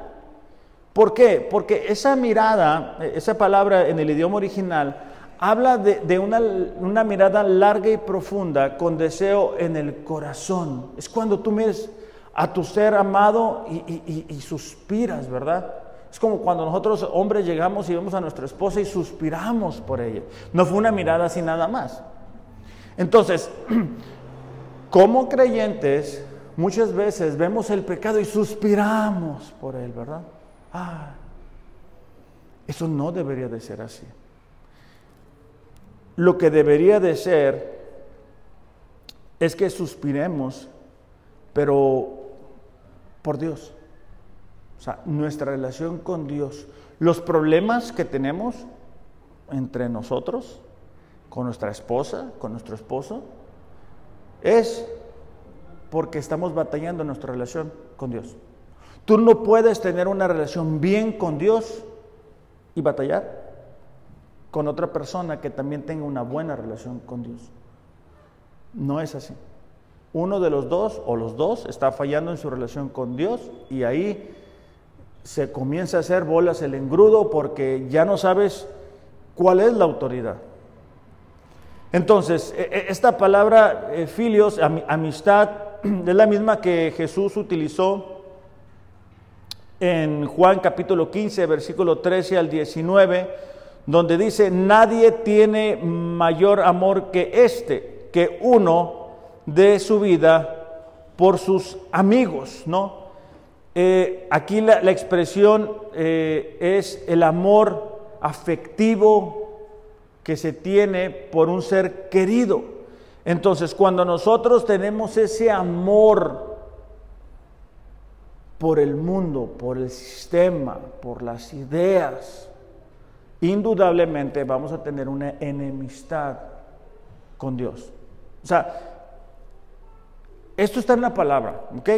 ¿Por qué? Porque esa mirada, esa palabra en el idioma original, habla de, una, mirada larga y profunda con deseo en el corazón. Es cuando tú mires a tu ser amado y, y suspiras, ¿verdad? Es como cuando nosotros hombres llegamos y vemos a nuestra esposa y suspiramos por ella. No fue una mirada así nada más. Entonces, como creyentes, muchas veces vemos el pecado y suspiramos por él, ¿verdad? Ah, eso no debería de ser así. Lo que debería de ser es que suspiremos, pero por Dios. O sea, nuestra relación con Dios. Los problemas que tenemos entre nosotros, con nuestra esposa, con nuestro esposo, es porque estamos batallando nuestra relación con Dios. Tú no puedes tener una relación bien con Dios y batallar con otra persona que también tenga una buena relación con Dios. No es así. Uno de los dos o los dos está fallando en su relación con Dios y ahí se comienza a hacer bolas el engrudo porque ya no sabes cuál es la autoridad. Entonces, e, e, esta palabra eh, filios, amistad, es la misma que Jesús utilizó en Juan capítulo 15, versículo 13 al 19, donde dice, nadie tiene mayor amor que este, que uno de su vida por sus amigos, ¿no? Eh, aquí la, expresión eh, es el amor afectivo que se tiene por un ser querido. Entonces, cuando nosotros tenemos ese amor por el mundo, por el sistema, por las ideas, indudablemente vamos a tener una enemistad con Dios. O sea, esto está en la palabra, ¿ok?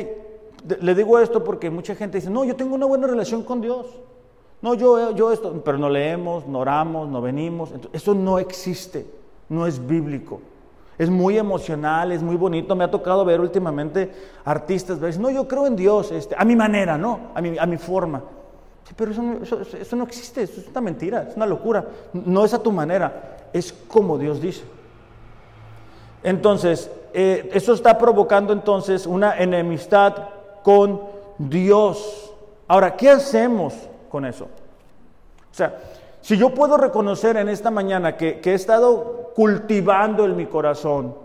Le digo esto porque mucha gente dice, no, yo tengo una buena relación con Dios. No, yo, yo esto, pero no leemos, no oramos, no venimos. eso no existe, no es bíblico. Es muy emocional, es muy bonito. Me ha tocado ver últimamente artistas, ver, no, yo creo en Dios, este, a mi manera, ¿no? A mi, a mi forma. Pero eso, eso, no existe, eso es una mentira, es una locura. No es a tu manera, es como Dios dice. Entonces, eh, eso está provocando entonces una enemistad con Dios. Ahora, ¿qué hacemos con eso? O sea, si yo puedo reconocer en esta mañana que, he estado cultivando en mi corazón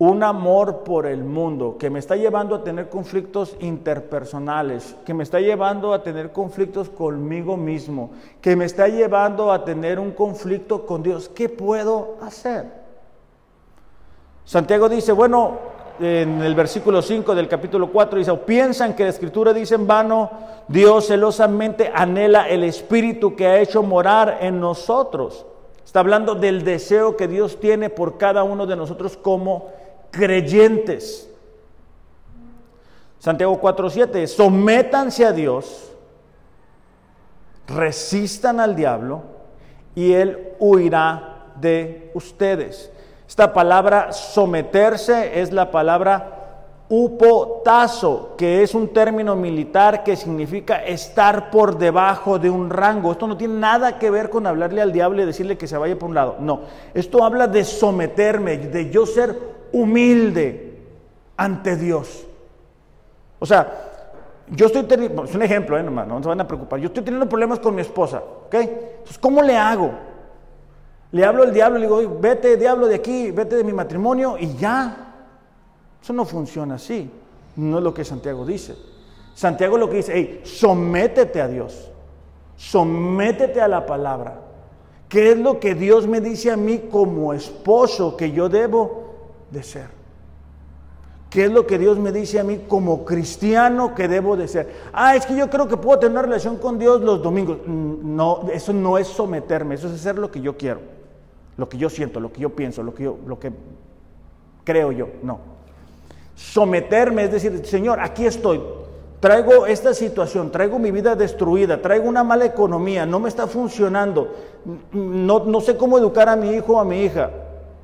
un amor por el mundo que me está llevando a tener conflictos interpersonales, que me está llevando a tener conflictos conmigo mismo, que me está llevando a tener un conflicto con Dios, ¿qué puedo hacer? Santiago dice, bueno, en el versículo 5 del capítulo 4 dice, piensan que la escritura dice en vano, Dios celosamente anhela el espíritu que ha hecho morar en nosotros. Está hablando del deseo que Dios tiene por cada uno de nosotros como creyentes. Santiago 4:7, sométanse a Dios, resistan al diablo y él huirá de ustedes. Esta palabra someterse es la palabra upotazo, que es un término militar que significa estar por debajo de un rango. Esto no tiene nada que ver con hablarle al diablo y decirle que se vaya por un lado. No, esto habla de someterme, de yo ser humilde ante Dios. O sea, yo estoy teniendo, es un ejemplo, ¿eh? no se van a preocupar. Yo estoy teniendo problemas con mi esposa, ¿ok? Entonces, ¿cómo le hago? Le hablo al diablo, le digo, vete diablo de aquí, vete de mi matrimonio y ya. Eso no funciona así. No es lo que Santiago dice. Santiago lo que dice, hey, sométete a Dios. Sométete a la palabra. ¿Qué es lo que Dios me dice a mí como esposo que yo debo de ser? ¿Qué es lo que Dios me dice a mí como cristiano que debo de ser? Ah, es que yo creo que puedo tener una relación con Dios los domingos. Mm, no, eso no es someterme, eso es hacer lo que yo quiero, lo que yo siento, lo que yo pienso, lo que yo, lo que creo yo. No. Someterme es decir, Señor, aquí estoy, traigo esta situación, traigo mi vida destruida, traigo una mala economía, no me está funcionando, no, no sé cómo educar a mi hijo o a mi hija,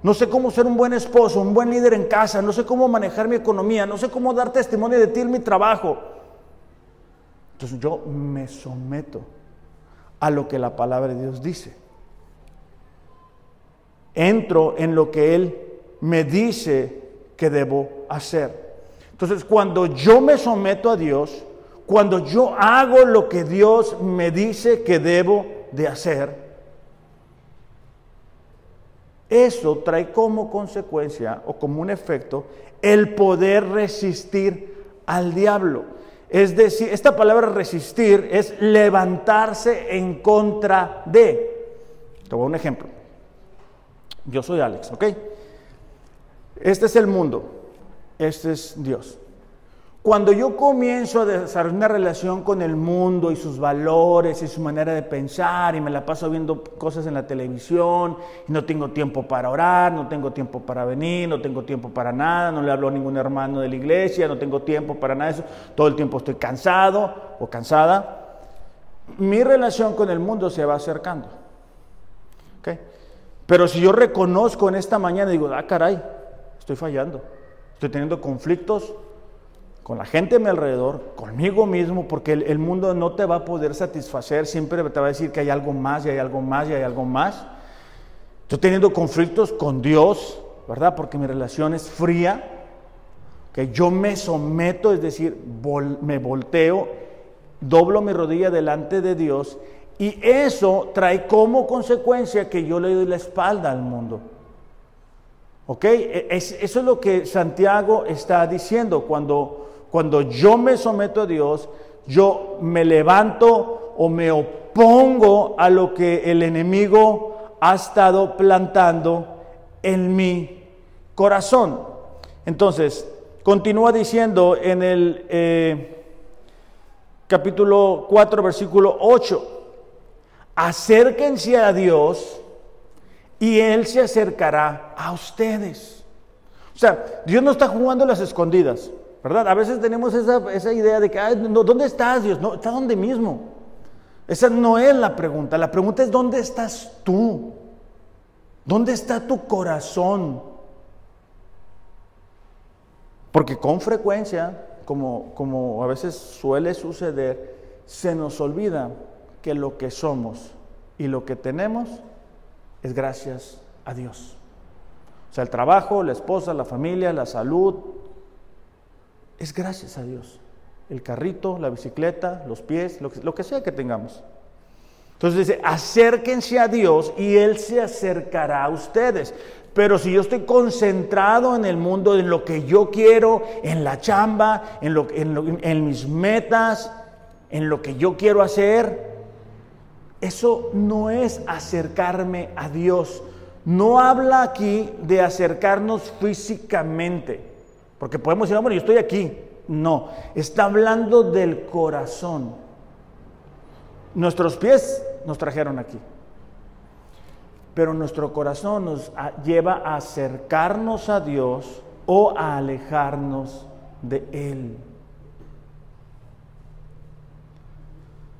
no sé cómo ser un buen esposo, un buen líder en casa, no sé cómo manejar mi economía, no sé cómo dar testimonio de ti en mi trabajo. Entonces yo me someto a lo que la palabra de Dios dice. Entro en lo que Él me dice que debo hacer. Entonces, cuando yo me someto a Dios, cuando yo hago lo que Dios me dice que debo de hacer, eso trae como consecuencia o como un efecto el poder resistir al diablo. Es decir, esta palabra resistir es levantarse en contra de. Te voy a un ejemplo. Yo soy Alex, ¿ok? Este es el mundo. Este es Dios. Cuando yo comienzo a desarrollar una relación con el mundo y sus valores y su manera de pensar y me la paso viendo cosas en la televisión y no tengo tiempo para orar, no tengo tiempo para venir, no tengo tiempo para nada, no le hablo a ningún hermano de la iglesia, no tengo tiempo para nada de eso, todo el tiempo estoy cansado o cansada, mi relación con el mundo se va acercando. Pero si yo reconozco en esta mañana, digo, ah, caray, estoy fallando Estoy teniendo conflictos con la gente a mi alrededor, conmigo mismo, porque el, mundo no te va a poder satisfacer, siempre te va a decir que hay algo más y hay algo más y hay algo más. Estoy teniendo conflictos con Dios, ¿verdad? Porque mi relación es fría, que yo me someto, es decir, me volteo, doblo mi rodilla delante de Dios y eso trae como consecuencia que yo le doy la espalda al mundo. ¿Ok? E, eso es lo que Santiago está diciendo. Cuando, cuando yo me someto a Dios, yo me levanto o me opongo a lo que el enemigo ha estado plantando en mi corazón. Entonces, continúa diciendo en el eh, capítulo 4, versículo 8, acérquense a Dios y Él se acercará a ustedes. O sea, Dios no está jugando las escondidas, ¿verdad? A veces tenemos esa, idea de que, ¿dónde estás Dios? No, está donde mismo. Esa no es la pregunta. La pregunta es, ¿dónde estás tú? ¿Dónde está tu corazón? Porque con frecuencia, como, como a veces suele suceder, se nos olvida que lo que somos y lo que tenemos es gracias a Dios. O sea, el trabajo, la esposa, la familia, la salud, es gracias a Dios. El carrito, la bicicleta, los pies, lo que, sea que tengamos. Entonces dice, acérquense a Dios y Él se acercará a ustedes. Pero si yo estoy concentrado en el mundo, en lo que yo quiero, en la chamba, en, lo, en mis metas, en lo que yo quiero hacer, eso no es acercarme a Dios. No habla aquí de acercarnos físicamente, porque podemos decir, bueno, yo estoy aquí. No, está hablando del corazón. Nuestros pies nos trajeron aquí, pero nuestro corazón nos lleva a acercarnos a Dios o a alejarnos de Él.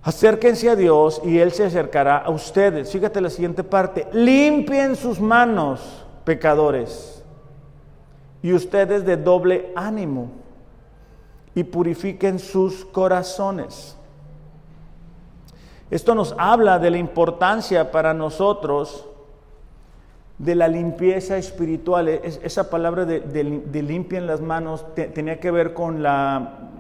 Acérquense a Dios y Él se acercará a ustedes. Fíjate la siguiente parte. Limpien sus manos, pecadores, y ustedes de doble ánimo, y purifiquen sus corazones. Esto nos habla de la importancia para nosotros de la limpieza espiritual. esa palabra de, limpien las manos tenía que ver con la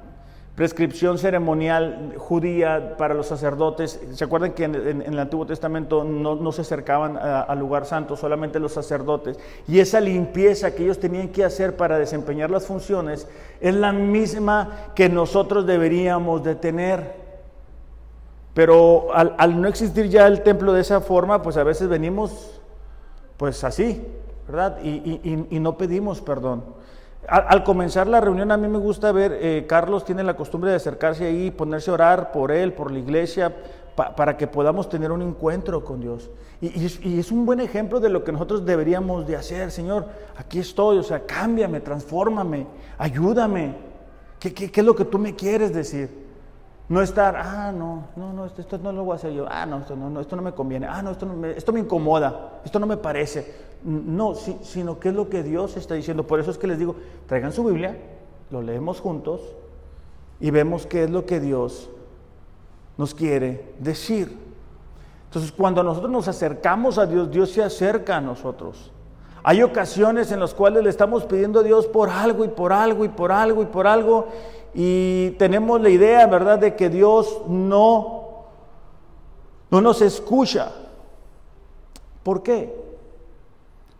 prescripción ceremonial judía para los sacerdotes. ¿Se acuerdan que en, el Antiguo Testamento no, se acercaban al lugar santo, solamente los sacerdotes? Y esa limpieza que ellos tenían que hacer para desempeñar las funciones es la misma que nosotros deberíamos de tener. Pero al, no existir ya el templo de esa forma, pues a veces venimos pues así, ¿verdad? y no pedimos perdón. Al, comenzar la reunión a mí me gusta ver, eh, Carlos tiene la costumbre de acercarse ahí, ponerse a orar por él, por la iglesia, para que podamos tener un encuentro con Dios. Y, es, un buen ejemplo de lo que nosotros deberíamos de hacer. Señor, aquí estoy, o sea, cámbiame, transfórmame, ayúdame. ¿Qué, qué, qué es lo que tú me quieres decir? No estar, ah, no, no, no, esto, no lo voy a hacer yo, ah, no, esto no, no, esto no me conviene, ah, no, esto, esto me incomoda, esto no me parece. No, sino qué es lo que Dios está diciendo. Por eso es que les digo, traigan su Biblia, lo leemos juntos y vemos qué es lo que Dios nos quiere decir. Entonces, cuando nosotros nos acercamos a Dios, Dios se acerca a nosotros. Hay ocasiones en las cuales le estamos pidiendo a Dios por algo y por algo y por algo y por algo y tenemos la idea, ¿verdad?, de que Dios no, no nos escucha. ¿Por qué?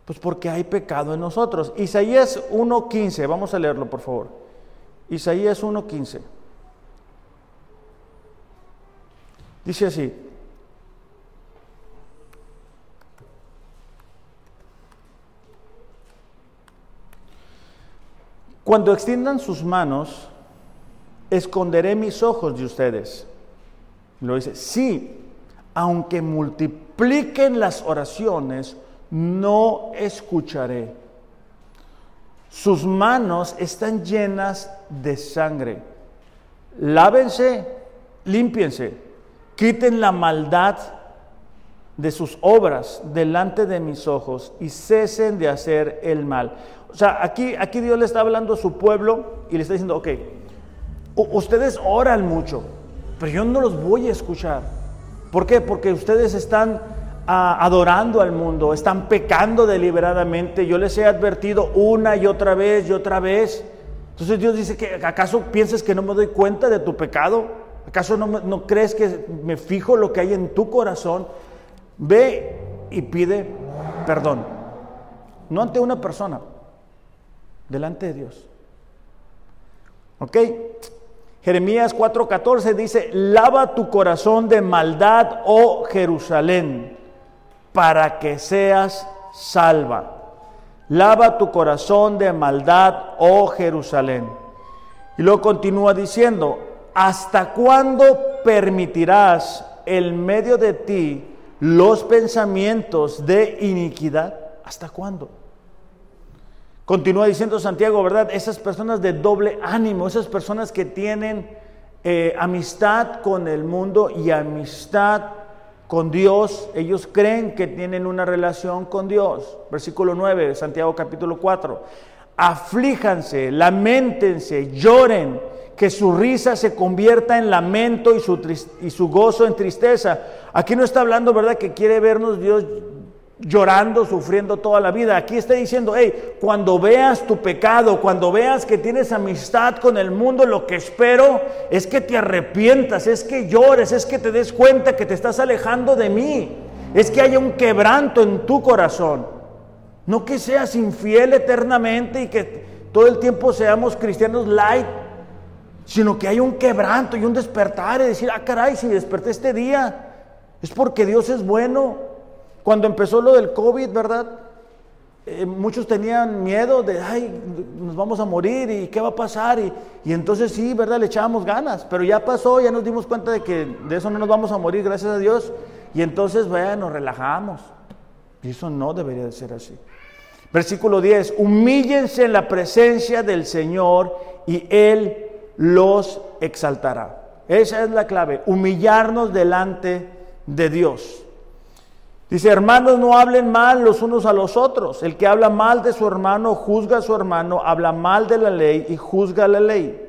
Pues porque hay pecado en nosotros. Isaías 1.15, vamos a leerlo por favor. Isaías 1.15. Dice así. Cuando extiendan sus manos, esconderé mis ojos de ustedes. Lo dice, sí, aunque multipliquen las oraciones, no escucharé. Sus manos están llenas de sangre. Lávense, límpiense, quiten la maldad de sus obras delante de mis ojos y cesen de hacer el mal. O sea, aquí, aquí Dios le está hablando a su pueblo y le está diciendo, ok, ustedes oran mucho, pero yo no los voy a escuchar. ¿Por qué? Porque ustedes están adorando al mundo, están pecando deliberadamente. Yo les he advertido una y otra vez y otra vez. Entonces Dios dice que acaso piensas que no me doy cuenta de tu pecado? ¿Acaso no, no crees que me fijo lo que hay en tu corazón? Ve y pide perdón. No ante una persona, delante de Dios. ¿Ok? Jeremías 4:14 dice, lava tu corazón de maldad, oh Jerusalén, para que seas salva. Lava tu corazón de maldad, oh Jerusalén. Y luego continúa diciendo, ¿hasta cuándo permitirás en medio de ti los pensamientos de iniquidad? ¿Hasta cuándo? Continúa diciendo Santiago, ¿verdad? Esas personas de doble ánimo, esas personas que tienen eh, amistad con el mundo y amistad con Dios, ellos creen que tienen una relación con Dios. Versículo 9 de Santiago capítulo 4. Aflíjanse, lamentense, lloren, que su risa se convierta en lamento y su, y su gozo en tristeza. Aquí no está hablando, ¿verdad?, que quiere vernos Dios llorando, sufriendo toda la vida. Aquí está diciendo, hey, cuando veas tu pecado, cuando veas que tienes amistad con el mundo, lo que espero es que te arrepientas, es que llores, es que te des cuenta que te estás alejando de mí, es que haya un quebranto en tu corazón. No que seas infiel eternamente y que todo el tiempo seamos cristianos light, sino que haya un quebranto y un despertar y decir, ah, caray, si desperté este día, es porque Dios es bueno. Cuando empezó lo del COVID, ¿verdad? Eh, muchos tenían miedo de, ay, nos vamos a morir y qué va a pasar. Y, y, entonces sí, ¿verdad? Le echábamos ganas, pero ya pasó, ya nos dimos cuenta de que de eso no nos vamos a morir, gracias a Dios. Y entonces, bueno, nos relajamos. Y eso no debería de ser así. Versículo 10, humíllense en la presencia del Señor y Él los exaltará. Esa es la clave, humillarnos delante de Dios. Dice, hermanos, no hablen mal los unos a los otros. El que habla mal de su hermano, juzga a su hermano, habla mal de la ley y juzga la ley.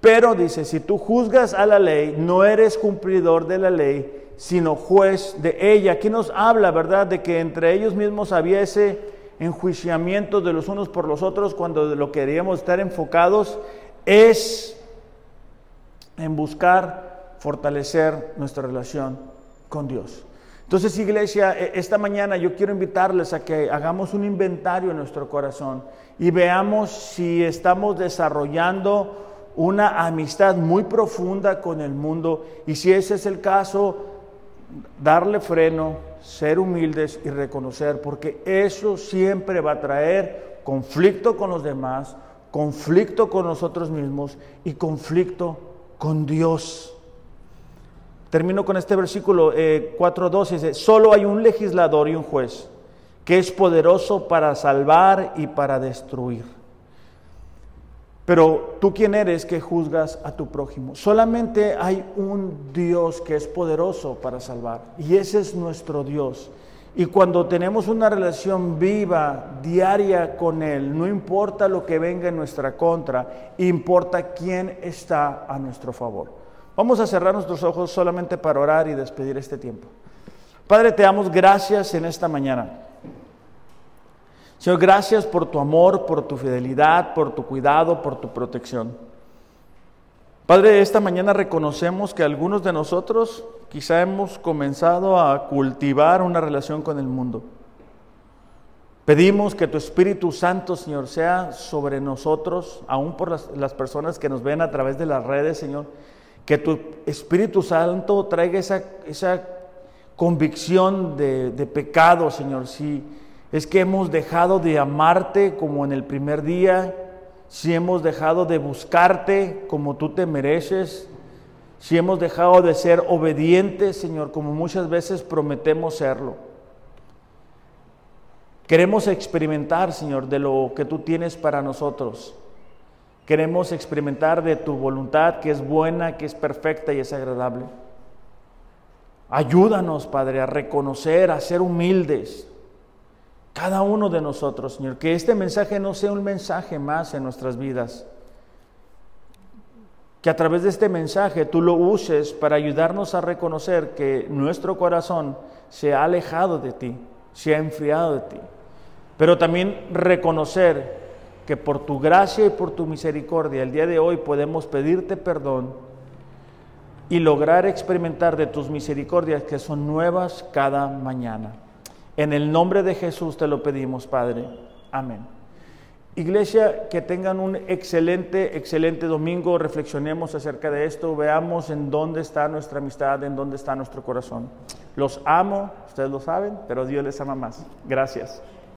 Pero dice, si tú juzgas a la ley, no eres cumplidor de la ley, sino juez de ella. Aquí nos habla, ¿verdad?, de que entre ellos mismos había ese enjuiciamiento de los unos por los otros cuando lo queríamos estar enfocados es en buscar fortalecer nuestra relación con Dios. Entonces, iglesia, e, esta mañana yo quiero invitarles a que hagamos un inventario en nuestro corazón y veamos si estamos desarrollando una amistad muy profunda con el mundo y si ese es el caso, darle freno, ser humildes y reconocer, porque eso siempre va a traer conflicto con los demás, conflicto con nosotros mismos y conflicto con Dios. Termino con este versículo eh, 4.12, dice, solo hay un legislador y un juez que es poderoso para salvar y para destruir. Pero tú quién eres que juzgas a tu prójimo. Solamente hay un Dios que es poderoso para salvar. Y ese es nuestro Dios. Y cuando tenemos una relación viva, diaria con Él, no importa lo que venga en nuestra contra, importa quién está a nuestro favor. Vamos a cerrar nuestros ojos solamente para orar y despedir este tiempo. Padre, te damos gracias en esta mañana. Señor, gracias por tu amor, por tu fidelidad, por tu cuidado, por tu protección. Padre, esta mañana reconocemos que algunos de nosotros quizá hemos comenzado a cultivar una relación con el mundo. Pedimos que tu Espíritu Santo, Señor, sea sobre nosotros, aún por las, personas que nos ven a través de las redes, Señor. Que tu Espíritu Santo traiga esa, esa convicción de, de pecado, Señor. Si, es que hemos dejado de amarte como en el primer día, si hemos dejado de buscarte como tú te mereces, si hemos dejado de ser obedientes, Señor, como muchas veces prometemos serlo. Queremos experimentar, Señor, de lo que tú tienes para nosotros. Queremos experimentar de tu voluntad que es buena, que es perfecta y es agradable. Ayúdanos, Padre, a reconocer, a ser humildes, cada uno de nosotros, Señor. Que este mensaje no sea un mensaje más en nuestras vidas. Que a través de este mensaje tú lo uses para ayudarnos a reconocer que nuestro corazón se ha alejado de ti, se ha enfriado de ti. Pero también reconocer que por tu gracia y por tu misericordia el día de hoy podemos pedirte perdón y lograr experimentar de tus misericordias que son nuevas cada mañana. En el nombre de Jesús te lo pedimos, Padre. Amén. Iglesia, que tengan un excelente, excelente domingo. Reflexionemos acerca de esto. Veamos en dónde está nuestra amistad, en dónde está nuestro corazón. Los amo, ustedes lo saben, pero Dios les ama más. Gracias.